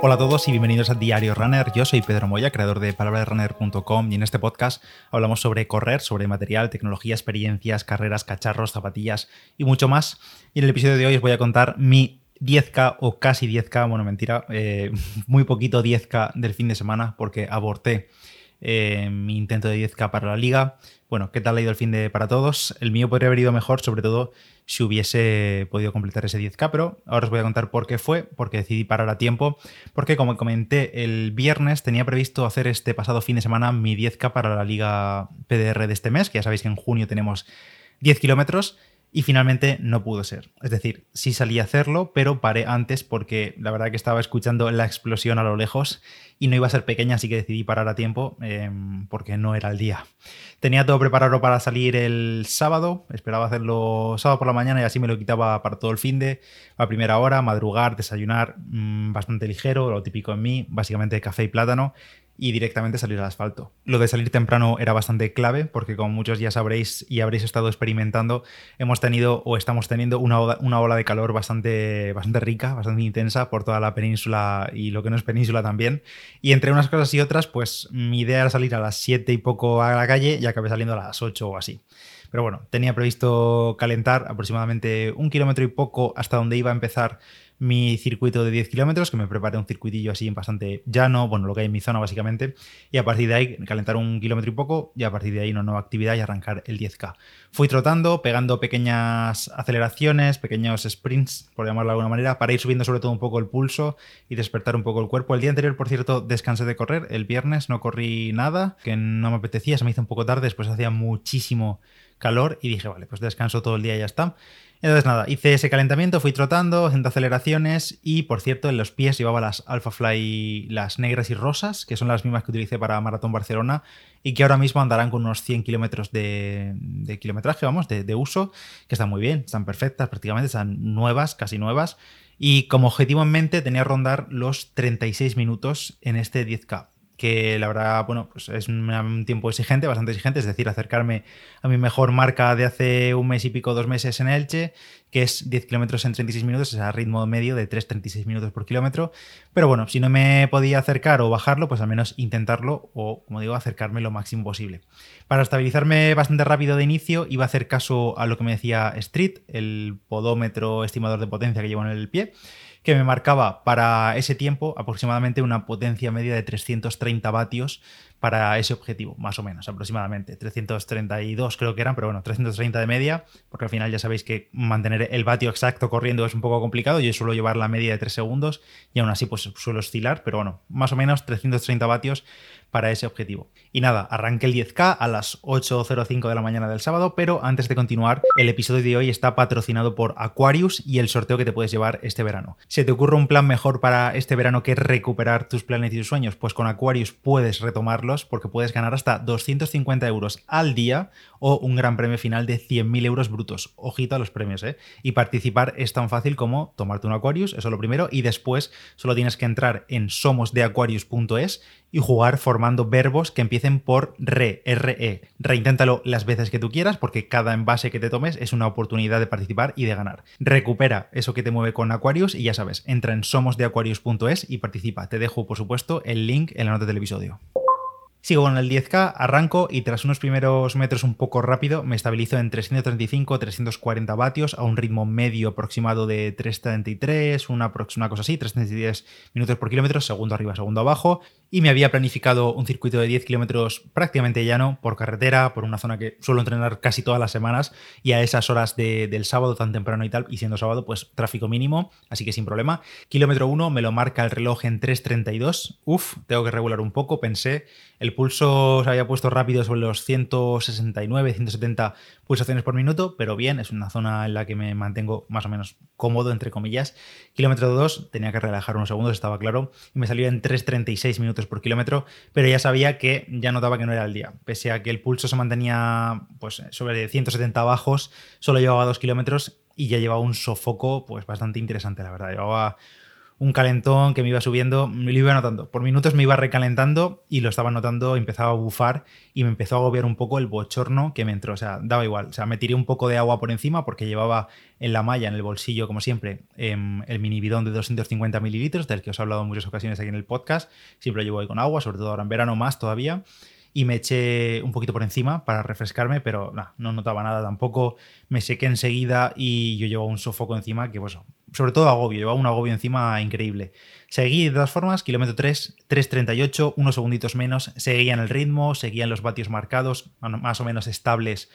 Hola a todos y bienvenidos a Diario Runner. Yo soy Pedro Moya, creador de palabrasrunner.com y en este podcast hablamos sobre correr, sobre material, tecnología, experiencias, carreras, cacharros, zapatillas y mucho más. Y en el episodio de hoy os voy a contar mi 10K o casi 10K, bueno, mentira, eh, muy poquito 10K del fin de semana porque aborté eh, mi intento de 10K para la liga. Bueno, ¿qué tal ha ido el fin de para todos? El mío podría haber ido mejor, sobre todo si hubiese podido completar ese 10K, pero ahora os voy a contar por qué fue, porque decidí parar a tiempo, porque como comenté el viernes tenía previsto hacer este pasado fin de semana mi 10K para la liga PDR de este mes, que ya sabéis que en junio tenemos 10 kilómetros y finalmente no pudo ser. Es decir, sí salí a hacerlo, pero paré antes porque la verdad que estaba escuchando la explosión a lo lejos y no iba a ser pequeña, así que decidí parar a tiempo em, porque no era el día. Tenía todo preparado para salir el sábado, esperaba hacerlo sábado por la mañana y así me lo quitaba para todo el fin de, a primera hora, madrugar, desayunar, mm, bastante ligero, lo típico en mí, básicamente café y plátano y directamente salir al asfalto. Lo de salir temprano era bastante clave porque como muchos ya sabréis y habréis estado experimentando, hemos tenido o estamos teniendo una ola, una ola de calor bastante, bastante rica, bastante intensa por toda la península y lo que no es península también. Y entre unas cosas y otras, pues mi idea era salir a las 7 y poco a la calle y acabé saliendo a las 8 o así. Pero bueno, tenía previsto calentar aproximadamente un kilómetro y poco hasta donde iba a empezar mi circuito de 10 kilómetros, que me preparé un circuitillo así bastante llano, bueno, lo que hay en mi zona básicamente, y a partir de ahí calentar un kilómetro y poco, y a partir de ahí una nueva actividad y arrancar el 10K. Fui trotando, pegando pequeñas aceleraciones, pequeños sprints, por llamarlo de alguna manera, para ir subiendo sobre todo un poco el pulso y despertar un poco el cuerpo. El día anterior, por cierto, descansé de correr, el viernes no corrí nada, que no me apetecía, se me hizo un poco tarde, después hacía muchísimo calor y dije, vale, pues descanso todo el día y ya está. Entonces nada, hice ese calentamiento, fui trotando, haciendo aceleraciones y por cierto en los pies llevaba las Alpha Fly, las negras y rosas, que son las mismas que utilicé para Maratón Barcelona y que ahora mismo andarán con unos 100 kilómetros de, kilometraje, vamos, de, de uso, que están muy bien, están perfectas prácticamente, están nuevas, casi nuevas. Y como objetivo en mente tenía rondar los 36 minutos en este 10K que la verdad, bueno, pues es un tiempo exigente, bastante exigente, es decir, acercarme a mi mejor marca de hace un mes y pico, dos meses en Elche, que es 10 kilómetros en 36 minutos, es a ritmo medio de 3,36 minutos por kilómetro. Pero bueno, si no me podía acercar o bajarlo, pues al menos intentarlo o, como digo, acercarme lo máximo posible. Para estabilizarme bastante rápido de inicio, iba a hacer caso a lo que me decía Street, el podómetro estimador de potencia que llevo en el pie que me marcaba para ese tiempo aproximadamente una potencia media de 330 vatios para ese objetivo, más o menos, aproximadamente. 332 creo que eran, pero bueno, 330 de media, porque al final ya sabéis que mantener el vatio exacto corriendo es un poco complicado. Yo suelo llevar la media de 3 segundos y aún así pues suelo oscilar, pero bueno, más o menos 330 vatios para ese objetivo. Y nada, arranqué el 10K a las 8.05 de la mañana del sábado, pero antes de continuar, el episodio de hoy está patrocinado por Aquarius y el sorteo que te puedes llevar este verano. ¿Se te ocurre un plan mejor para este verano que recuperar tus planes y tus sueños? Pues con Aquarius puedes retomarlos porque puedes ganar hasta 250 euros al día o un gran premio final de 100.000 euros brutos. Ojito a los premios, ¿eh? Y participar es tan fácil como tomarte un Aquarius, eso es lo primero, y después solo tienes que entrar en somosdeaquarius.es y jugar formando verbos que empiecen por re, re. Reinténtalo las veces que tú quieras porque cada envase que te tomes es una oportunidad de participar y de ganar. Recupera eso que te mueve con Aquarius y ya sabes, entra en somosdeaquarius.es y participa. Te dejo, por supuesto, el link en la nota del episodio. Sigo con el 10K, arranco y tras unos primeros metros un poco rápido me estabilizo en 335-340 vatios a un ritmo medio aproximado de 333, una, una cosa así, 310 minutos por kilómetro, segundo arriba, segundo abajo. Y me había planificado un circuito de 10 kilómetros prácticamente llano, por carretera, por una zona que suelo entrenar casi todas las semanas y a esas horas del sábado tan temprano y tal, y siendo sábado pues tráfico mínimo, así que sin problema. Kilómetro 1 me lo marca el reloj en 3.32, uf, tengo que regular un poco, pensé el pulso se había puesto rápido sobre los 169, 170 pulsaciones por minuto, pero bien, es una zona en la que me mantengo más o menos cómodo, entre comillas. Kilómetro 2, tenía que relajar unos segundos, estaba claro, y me salió en 3,36 minutos por kilómetro, pero ya sabía que ya notaba que no era el día. Pese a que el pulso se mantenía pues, sobre 170 bajos, solo llevaba 2 kilómetros y ya llevaba un sofoco pues, bastante interesante, la verdad. Llevaba un calentón que me iba subiendo, me lo iba notando. Por minutos me iba recalentando y lo estaba notando, empezaba a bufar y me empezó a agobiar un poco el bochorno que me entró. O sea, daba igual. O sea, me tiré un poco de agua por encima porque llevaba en la malla, en el bolsillo, como siempre, em, el mini bidón de 250 mililitros, del que os he hablado en muchas ocasiones aquí en el podcast. Siempre lo llevo ahí con agua, sobre todo ahora en verano más todavía y me eché un poquito por encima para refrescarme, pero no notaba nada tampoco. Me sequé enseguida y yo llevaba un sofoco encima que, pues, sobre todo agobio, llevaba un agobio encima increíble. Seguí de todas formas, kilómetro 3, 3.38, unos segunditos menos, seguía en el ritmo, seguían los vatios marcados, más o menos estables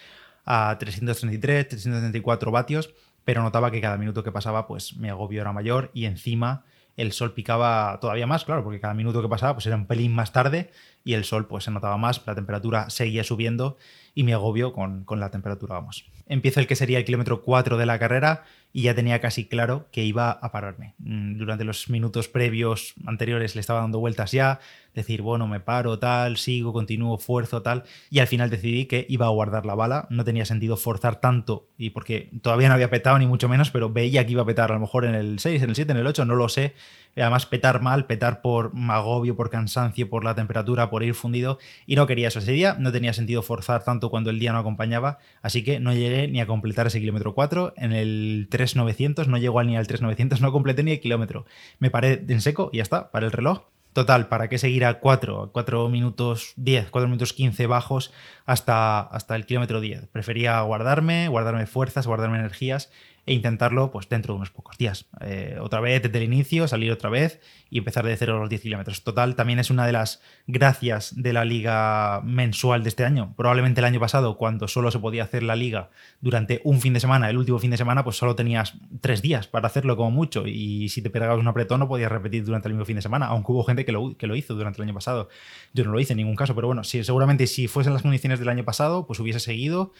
a 333, 334 vatios, pero notaba que cada minuto que pasaba, pues mi agobio era mayor y encima el sol picaba todavía más, claro, porque cada minuto que pasaba pues era un pelín más tarde y el sol pues se notaba más, la temperatura seguía subiendo y me agobio con, con la temperatura, vamos. Empieza el que sería el kilómetro 4 de la carrera y ya tenía casi claro que iba a pararme. Mm, durante los minutos previos anteriores le estaba dando vueltas ya, decir, bueno, me paro, tal, sigo, continúo, fuerzo, tal, y al final decidí que iba a guardar la bala, no tenía sentido forzar tanto, y porque todavía no había petado ni mucho menos, pero veía que iba a petar a lo mejor en el 6, en el 7, en el 8, no lo sé, además petar mal, petar por agobio, por cansancio, por la temperatura, por ir fundido, y no quería eso ese día, no tenía sentido forzar tanto cuando el día no acompañaba, así que no llegué ni a completar ese kilómetro 4, en el 3900 no llegó ni al 3900, no completé ni el kilómetro, me paré en seco y ya está, para el reloj, Total, ¿para qué seguir a 4, 4 minutos 10, 4 minutos 15 bajos hasta, hasta el kilómetro 10? Prefería guardarme, guardarme fuerzas, guardarme energías e intentarlo pues dentro de unos pocos días. Eh, otra vez desde el inicio, salir otra vez y empezar de cero los 10 kilómetros. Total, también es una de las gracias de la liga mensual de este año. Probablemente el año pasado, cuando solo se podía hacer la liga durante un fin de semana, el último fin de semana, pues solo tenías tres días para hacerlo como mucho y si te pegabas un apretón no podías repetir durante el mismo fin de semana, aunque hubo gente que lo, que lo hizo durante el año pasado. Yo no lo hice en ningún caso, pero bueno, si, seguramente si fuesen las condiciones del año pasado, pues hubiese seguido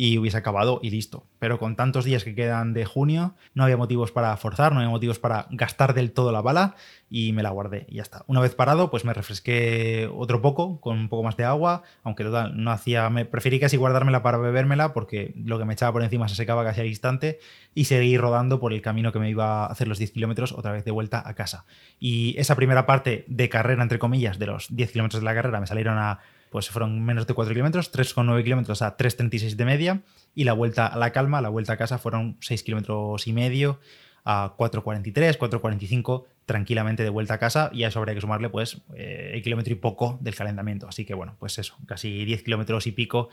y hubiese acabado y listo. Pero con tantos días que quedan de junio, no había motivos para forzar, no había motivos para gastar del todo la bala y me la guardé y ya está. Una vez parado, pues me refresqué otro poco con un poco más de agua, aunque total, no hacía, me preferí casi guardármela para bebérmela porque lo que me echaba por encima se secaba casi al instante y seguí rodando por el camino que me iba a hacer los 10 kilómetros otra vez de vuelta a casa. Y esa primera parte de carrera, entre comillas, de los 10 kilómetros de la carrera me salieron a pues fueron menos de 4 kilómetros, 3,9 kilómetros a 3,36 de media, y la vuelta a la calma, la vuelta a casa fueron 6 kilómetros y medio a 4,43, 4,45 tranquilamente de vuelta a casa y a eso habría que sumarle pues eh, el kilómetro y poco del calentamiento. Así que bueno, pues eso, casi 10 kilómetros y pico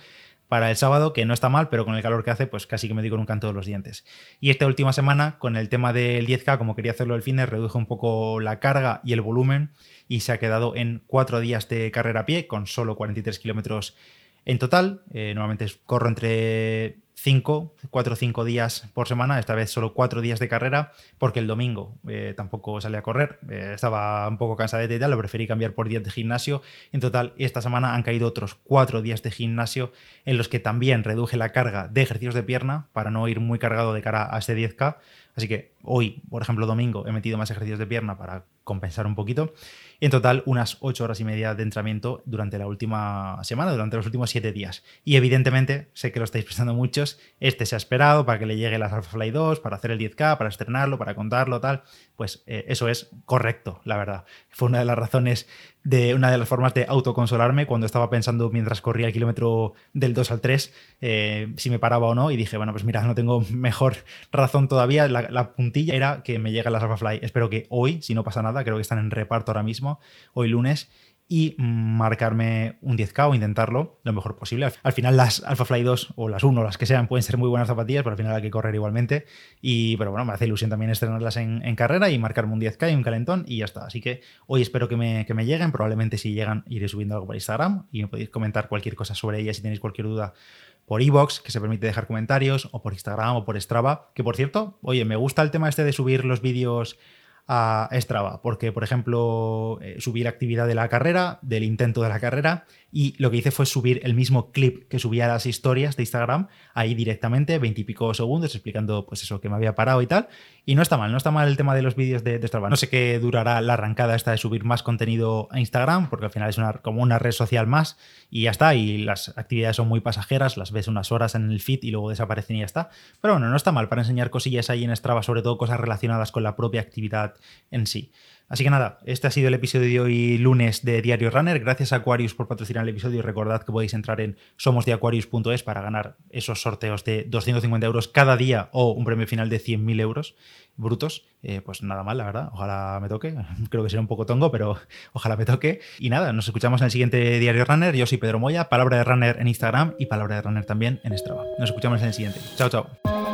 para el sábado, que no está mal, pero con el calor que hace, pues casi que me digo con un canto de los dientes. Y esta última semana, con el tema del 10K, como quería hacerlo el fin de, reduje un poco la carga y el volumen y se ha quedado en cuatro días de carrera a pie, con solo 43 kilómetros en total. Eh, normalmente corro entre 5, 4 o 5 días por semana, esta vez solo 4 días de carrera, porque el domingo eh, tampoco salí a correr, eh, estaba un poco cansadete y tal, lo preferí cambiar por días de gimnasio. En total, esta semana han caído otros 4 días de gimnasio en los que también reduje la carga de ejercicios de pierna para no ir muy cargado de cara a este 10K. Así que hoy, por ejemplo, domingo, he metido más ejercicios de pierna para compensar un poquito. En total, unas 8 horas y media de entrenamiento durante la última semana, durante los últimos 7 días. Y evidentemente, sé que lo estáis prestando muchos, este se ha esperado para que le llegue las Alphafly 2, para hacer el 10K, para estrenarlo, para contarlo, tal. Pues eh, eso es correcto, la verdad. Fue una de las razones de una de las formas de autoconsolarme cuando estaba pensando mientras corría el kilómetro del 2 al 3 eh, si me paraba o no y dije, bueno, pues mira, no tengo mejor razón todavía. La, puntilla era que me llegan las Alphafly. Espero que hoy, si no pasa nada, creo que están en reparto ahora mismo, hoy lunes, y marcarme un 10K o intentarlo lo mejor posible. Al final las Alpha Fly 2 o las 1, las que sean, pueden ser muy buenas zapatillas, pero al final hay que correr igualmente. Y, pero bueno, me hace ilusión también estrenarlas en, carrera y marcarme un 10K y un calentón y ya está. Así que hoy espero que me, que me lleguen. Probablemente si llegan iré subiendo algo por Instagram y me podéis comentar cualquier cosa sobre ellas si tenéis cualquier duda por iBox, que se permite dejar comentarios, o por Instagram o por Strava. Que por cierto, oye, me gusta el tema este de subir los vídeos a Strava, porque por ejemplo eh, subí la actividad de la carrera, del intento de la carrera, y lo que hice fue subir el mismo clip que subía a las historias de Instagram, ahí directamente, veintipico segundos, explicando pues eso, que me había parado y tal, Y no está mal, no está mal el tema de los vídeos de, de Strava. No sé qué durará la arrancada esta de subir más contenido a Instagram, porque al final es una, como una red social más y ya está. Y las actividades son muy pasajeras, las ves unas horas en el feed y luego desaparecen y ya está. Pero bueno, no está mal para enseñar cosillas ahí en Strava, sobre todo cosas relacionadas con la propia actividad en sí. Así que nada, este ha sido el episodio de hoy lunes de Diario Runner. Gracias a Aquarius por patrocinar el episodio y recordad que podéis entrar en somosdeaquarius.es para ganar esos sorteos de 250 euros cada día o un premio final de 100.000 euros brutos. Eh, pues nada mal, la verdad. Ojalá me toque. Creo que será un poco tongo, pero ojalá me toque. Y nada, nos escuchamos en el siguiente Diario Runner. Yo soy Pedro Moya, Palabra de Runner en Instagram y Palabra de Runner también en Strava. Nos escuchamos en el siguiente. Chao, chao.